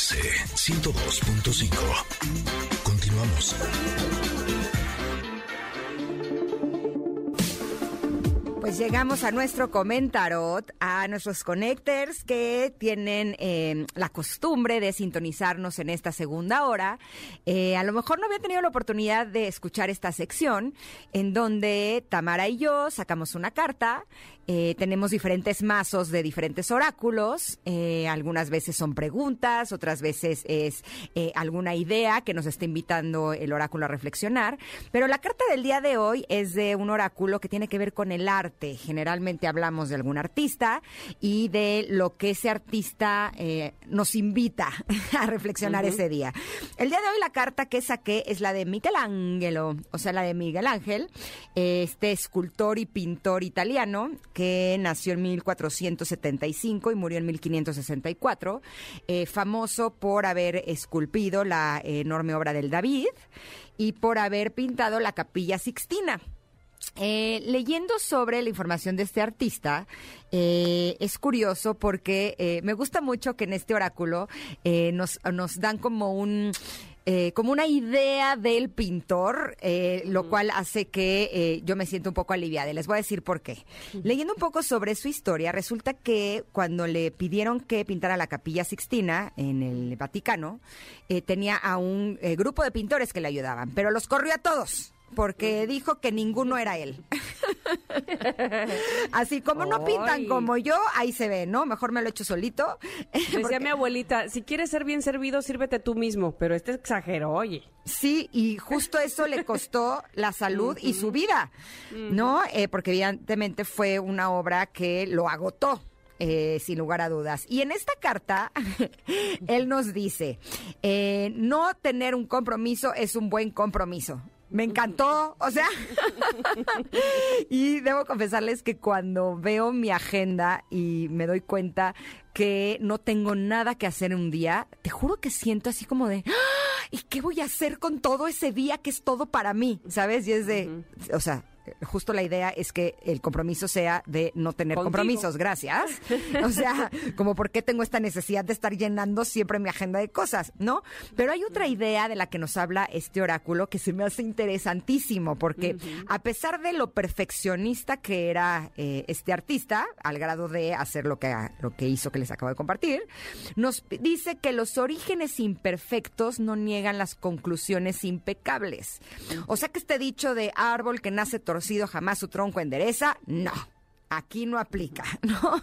MBS 102.5. Continuamos. Pues llegamos a nuestro comentarot, a nuestros connectors que tienen eh, la costumbre de sintonizarnos en esta segunda hora. Eh, a lo mejor no había tenido la oportunidad de escuchar esta sección en donde Tamara y yo sacamos una carta eh, tenemos diferentes mazos de diferentes oráculos. Eh, algunas veces son preguntas, otras veces es alguna idea que nos está invitando el oráculo a reflexionar. Pero la carta del día de hoy es de un oráculo que tiene que ver con el arte. Generalmente hablamos de algún artista y de lo que ese artista nos invita a reflexionar ese día. El día de hoy la carta que saqué es la de Michelangelo, o sea, la de Miguel Ángel, este escultor y pintor italiano que nació en 1475 y murió en 1564, eh, famoso por haber esculpido la enorme obra del David y por haber pintado la capilla Sixtina. Eh, leyendo sobre la información de este artista, eh, es curioso porque me gusta mucho que en este oráculo nos, nos dan como un eh, como una idea del pintor, eh, lo cual hace que eh, yo me siento un poco aliviada. Y les voy a decir por qué. Leyendo un poco sobre su historia, resulta que cuando le pidieron que pintara la capilla Sixtina en el Vaticano, tenía a un grupo de pintores que le ayudaban, pero los corrió a todos porque dijo que ninguno era él. Así como no pintan como yo, ahí se ve, ¿no? Mejor me lo echo solito. Decía mi abuelita, si quieres ser bien servido, sírvete tú mismo, pero este exagero, oye. Sí, y justo eso le costó la salud y su vida, ¿no? Eh, porque evidentemente fue una obra que lo agotó. Eh, sin lugar a dudas. Y en esta carta, él nos dice, eh, no tener un compromiso es un buen compromiso. Me encantó, o sea, y debo confesarles que cuando veo mi agenda y me doy cuenta que no tengo nada que hacer en un día, te juro que siento así como de, ¡Ah! ¿y qué voy a hacer con todo ese día que es todo para mí? ¿Sabes? Y es de, o sea, justo la idea es que el compromiso sea de no tener compromisos, gracias. O sea, como por qué tengo esta necesidad de estar llenando siempre mi agenda de cosas, ¿no? Pero hay otra idea de la que nos habla este oráculo que se me hace interesantísimo, porque a pesar de lo perfeccionista que era eh, este artista, al grado de hacer lo que, lo que hizo que les acabo de compartir, nos dice que los orígenes imperfectos no niegan las conclusiones impecables. O sea que este dicho de árbol que nace torcido jamás su tronco endereza, no aquí no aplica, ¿no?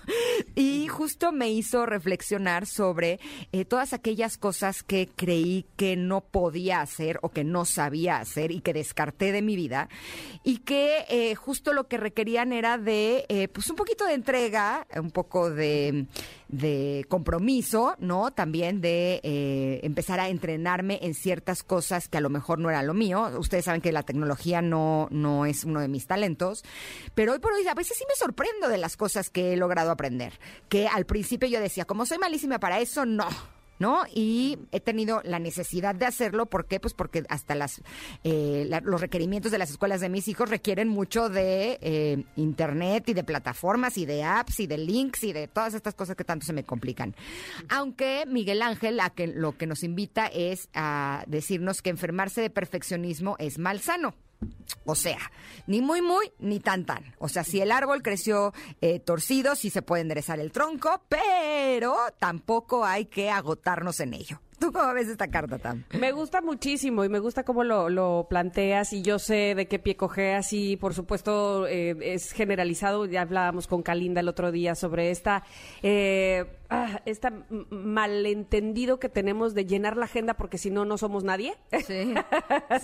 Y justo me hizo reflexionar sobre eh, todas aquellas cosas que creí que no podía hacer o que no sabía hacer y que descarté de mi vida y que eh, justo lo que requerían era de, eh, pues un poquito de entrega, un poco de compromiso, ¿no? También de empezar a entrenarme en ciertas cosas que a lo mejor no era lo mío. Ustedes saben que la tecnología no, no es uno de mis talentos, pero hoy por hoy a veces sí me sorprendo de las cosas que he logrado aprender. Que al principio yo decía, como soy malísima para eso, no ¿no? Y he tenido la necesidad de hacerlo. ¿Por qué? Pues porque hasta las eh, los requerimientos de las escuelas de mis hijos requieren mucho de eh, internet y de plataformas y de apps y de links y de todas estas cosas que tanto se me complican. Aunque Miguel Ángel a lo que nos invita es a decirnos que enfermarse de perfeccionismo es malsano. O sea, ni muy, muy, ni tan, tan. O sea, si el árbol creció eh, torcido, sí se puede enderezar el tronco, pero tampoco hay que agotarnos en ello. ¿Tú cómo ves esta carta, Tam? Me gusta muchísimo y me gusta cómo lo, planteas y yo sé de qué pie cojeas y por supuesto eh, es generalizado. Ya hablábamos con Kalinda el otro día sobre esta, eh, ah, esta malentendido que tenemos de llenar la agenda porque si no, no somos nadie. Sí,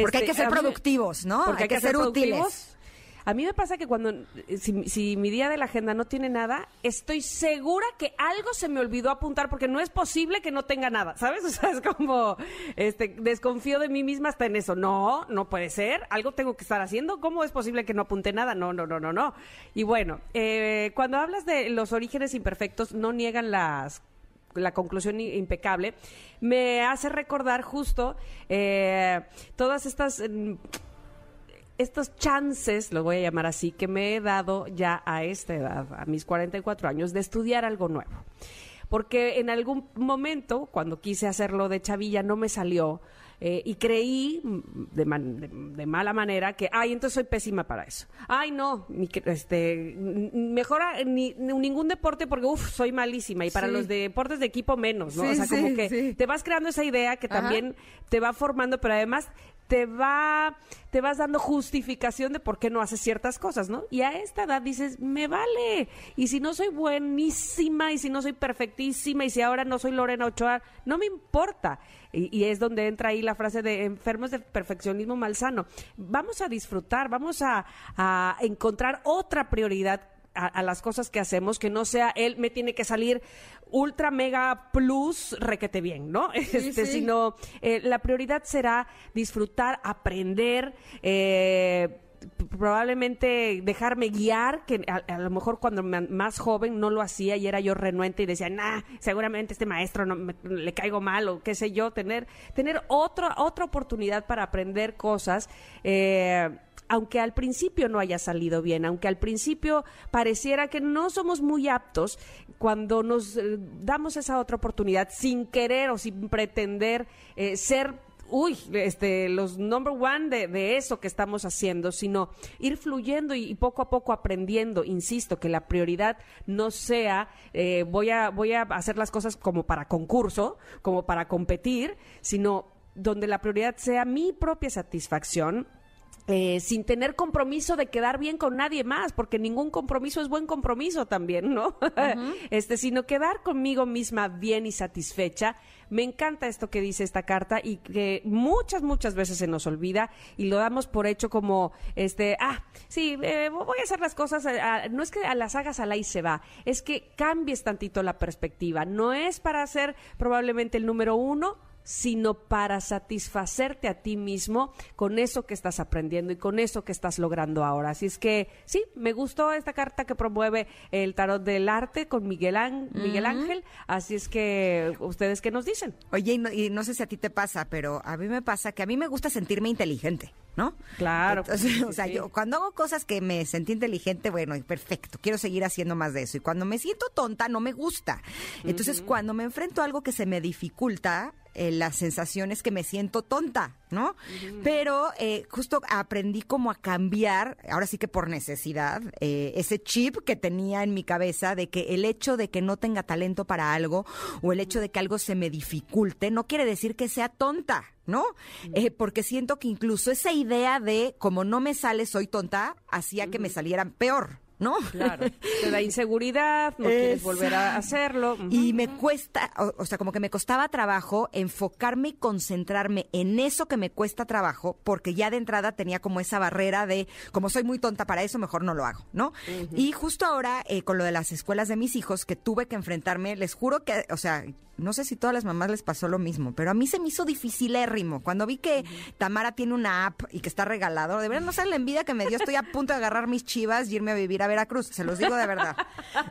Porque hay que este, ser productivos, ¿no? Porque hay, que, ser, útiles. A mí me pasa que cuando, si, mi día de la agenda no tiene nada, estoy segura que algo se me olvidó apuntar porque no es posible que no tenga nada, ¿sabes? O sea, es como, este, desconfío de mí misma hasta en eso. No, no puede ser, algo tengo que estar haciendo. ¿Cómo es posible que no apunte nada? No, no, no, no, no. Y bueno, eh, cuando hablas de los orígenes imperfectos, no niegan las la conclusión impecable, me hace recordar justo eh, todas estas mm, estos chances, lo voy a llamar así, que me he dado ya a esta edad, a mis 44 años, de estudiar algo nuevo. porque en algún momento, cuando quise hacerlo de chavilla, no me salió. Eh, y creí de, de, mala manera que, ay, entonces soy pésima para eso. Ay, no, ni este, mejor ni, ningún deporte porque, uff, soy malísima. Y para los deportes de equipo menos, ¿no? o sea, como que te vas creando esa idea que también te va formando, pero además te va, te vas dando justificación de por qué no haces ciertas cosas, ¿no? Y a esta edad dices, me vale. Y si no soy buenísima, y si no soy perfectísima, y si ahora no soy Lorena Ochoa, no me importa. Y, es donde entra ahí la frase de enfermos de perfeccionismo malsano. Vamos a disfrutar, vamos a, a encontrar otra prioridad a, las cosas que hacemos, que no sea él me tiene que salir ultra mega plus requete bien, ¿no? este, Sino eh, la prioridad será disfrutar, aprender, eh, probablemente dejarme guiar, que a, lo mejor cuando más joven no lo hacía y era yo renuente y decía, nah, seguramente este maestro no le caigo mal o qué sé yo, tener, tener otra, otra oportunidad para aprender cosas. Eh, aunque al principio no haya salido bien, aunque al principio pareciera que no somos muy aptos, cuando nos eh, damos esa otra oportunidad sin querer o sin pretender eh, ser uy, este, los number one de, eso que estamos haciendo, sino ir fluyendo y, poco a poco aprendiendo. Insisto, que la prioridad no sea eh, voy, a, voy a hacer las cosas como para concurso, como para competir, sino donde la prioridad sea mi propia satisfacción, eh, sin tener compromiso de quedar bien con nadie más, porque ningún compromiso es buen compromiso también, ¿no? este, sino quedar conmigo misma bien y satisfecha. Me encanta esto que dice esta carta y que muchas, muchas veces se nos olvida y lo damos por hecho como, este, ah, sí, eh, voy a hacer las cosas, eh, no es que a las hagas a la y se va, es que cambies tantito la perspectiva. No es para ser probablemente el número uno, sino para satisfacerte a ti mismo con eso que estás aprendiendo y con eso que estás logrando ahora. Así es que sí, me gustó esta carta que promueve el tarot del arte con Miguel, Miguel Ángel. Así es que, ¿ustedes qué nos dicen? Oye, y no, sé si a ti te pasa, pero a mí me pasa que a mí me gusta sentirme inteligente. ¿no? Claro. o sea, yo cuando hago cosas que me sentí inteligente, bueno, perfecto, quiero seguir haciendo más de eso. Y cuando me siento tonta, no me gusta. Entonces, cuando me enfrento a algo que se me dificulta, eh, la sensación es que me siento tonta, ¿no? Pero eh, justo aprendí como a cambiar, ahora sí que por necesidad, eh, ese chip que tenía en mi cabeza de que el hecho de que no tenga talento para algo o el hecho de que algo se me dificulte no quiere decir que sea tonta. ¿no? porque siento que incluso esa idea de como no me sale, soy tonta, hacía que me salieran peor, ¿no? Claro. Te da inseguridad, no quieres volver a hacerlo. Y me cuesta, o, sea, como que me costaba trabajo enfocarme y concentrarme en eso que me cuesta trabajo, porque ya de entrada tenía como esa barrera de, como soy muy tonta para eso, mejor no lo hago, ¿no? Y justo ahora, eh, con lo de las escuelas de mis hijos, que tuve que enfrentarme, les juro que, o sea, no sé si todas las mamás les pasó lo mismo, pero a mí se me hizo dificilérrimo. Cuando vi que Tamara tiene una app y que está regalado, de verdad no saben la envidia que me dio. Estoy a punto de agarrar mis chivas y irme a vivir a Veracruz. Se los digo de verdad.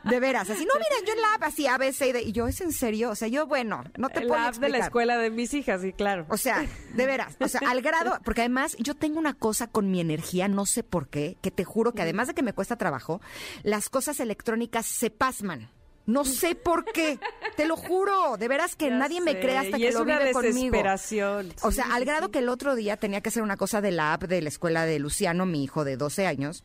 De veras. Así, no, miren, yo en la app así, ABC, y yo, ¿es en serio? O sea, yo, bueno, no te puedo La app de la escuela de mis hijas, sí, claro. O sea, de veras. O sea, al grado, porque además yo tengo una cosa con mi energía, no sé por qué, que te juro que además de que me cuesta trabajo, las cosas electrónicas se pasman. No sé por qué, te lo juro, de veras que nadie me cree hasta que lo vive conmigo. O sea, al grado que el otro día tenía que hacer una cosa de la app de la escuela de Luciano, mi hijo de 12 años.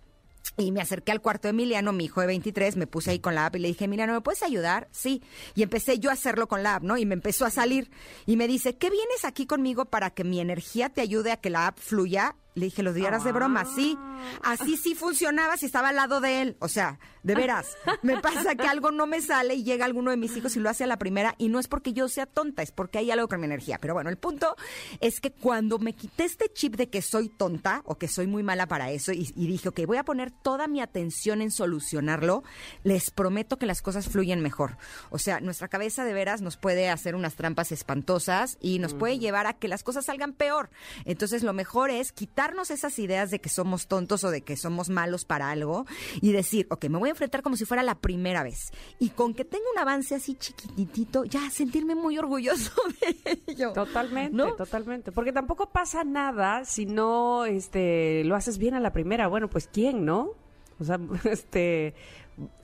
Y me acerqué al cuarto de Emiliano, mi hijo de 23, me puse ahí con la app y le dije, Emiliano, ¿me puedes ayudar? Sí. Y empecé yo a hacerlo con la app, ¿no? Y me empezó a salir. Y me dice, ¿qué vienes aquí conmigo para que mi energía te ayude a que la app fluya? Le dije, ¿los dieras de broma? Sí. Así sí funcionaba si estaba al lado de él. O sea, de veras, me pasa que algo no me sale y llega alguno de mis hijos y lo hace a la primera y no es porque yo sea tonta, es porque hay algo con mi energía. Pero bueno, el punto es que cuando me quité este chip de que soy tonta o que soy muy mala para eso y, dije, ok, voy a poner toda mi atención en solucionarlo, les prometo que las cosas fluyen mejor. O sea, nuestra cabeza de veras nos puede hacer unas trampas espantosas y nos puede llevar a que las cosas salgan peor. Entonces, lo mejor es quitar esas ideas de que somos tontos o de que somos malos para algo y decir, ok, me voy a enfrentar como si fuera la primera vez. Y con que tenga un avance así chiquitito, ya sentirme muy orgulloso de ello. Totalmente, totalmente. Porque tampoco pasa nada si no este, lo haces bien a la primera. Bueno, pues ¿quién, no? O sea, este,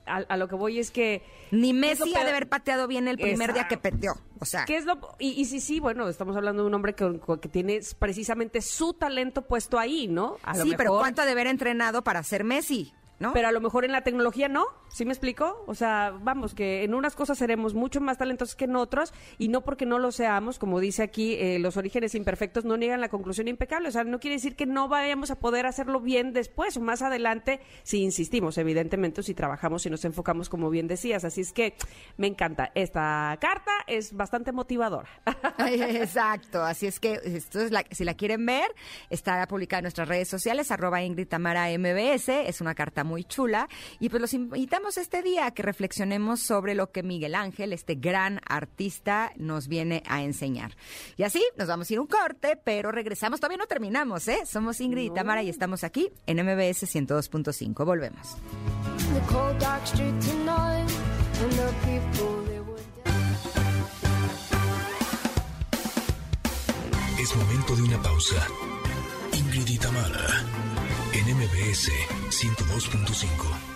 a, a lo que voy es que... Ni ¿qué es lo Messi ha de haber pateado bien el primer día que peteó. O sea, ¿Qué es lo, y, y sí, sí, bueno, estamos hablando de un hombre que, que tiene precisamente su talento puesto ahí, ¿no? A lo sí, pero ¿cuánto ha de haber entrenado para ser Messi? ¿No? Pero a lo mejor en la tecnología no, ¿sí me explico? O sea, vamos, que en unas cosas seremos mucho más talentosos que en otros y no porque no lo seamos, como dice aquí, eh, los orígenes imperfectos no niegan la conclusión impecable. O sea, no quiere decir que no vayamos a poder hacerlo bien después o más adelante si insistimos, evidentemente, o si trabajamos y nos enfocamos, como bien decías. Así es que me encanta. Esta carta es bastante motivadora. Exacto, así es que esto es la- si la quieren ver, estará publicada en nuestras redes sociales, arroba Ingrid Tamara MBS, es una carta muy chula, y pues los invitamos este día a que reflexionemos sobre lo que Miguel Ángel, este gran artista, nos viene a enseñar. Y así nos vamos a ir un corte, pero regresamos, todavía no terminamos, ¿eh? Somos Ingrid y Tamara y estamos aquí en MBS 102.5, volvemos. Es momento de una pausa. Ingrid y Tamara, en MBS 102.5.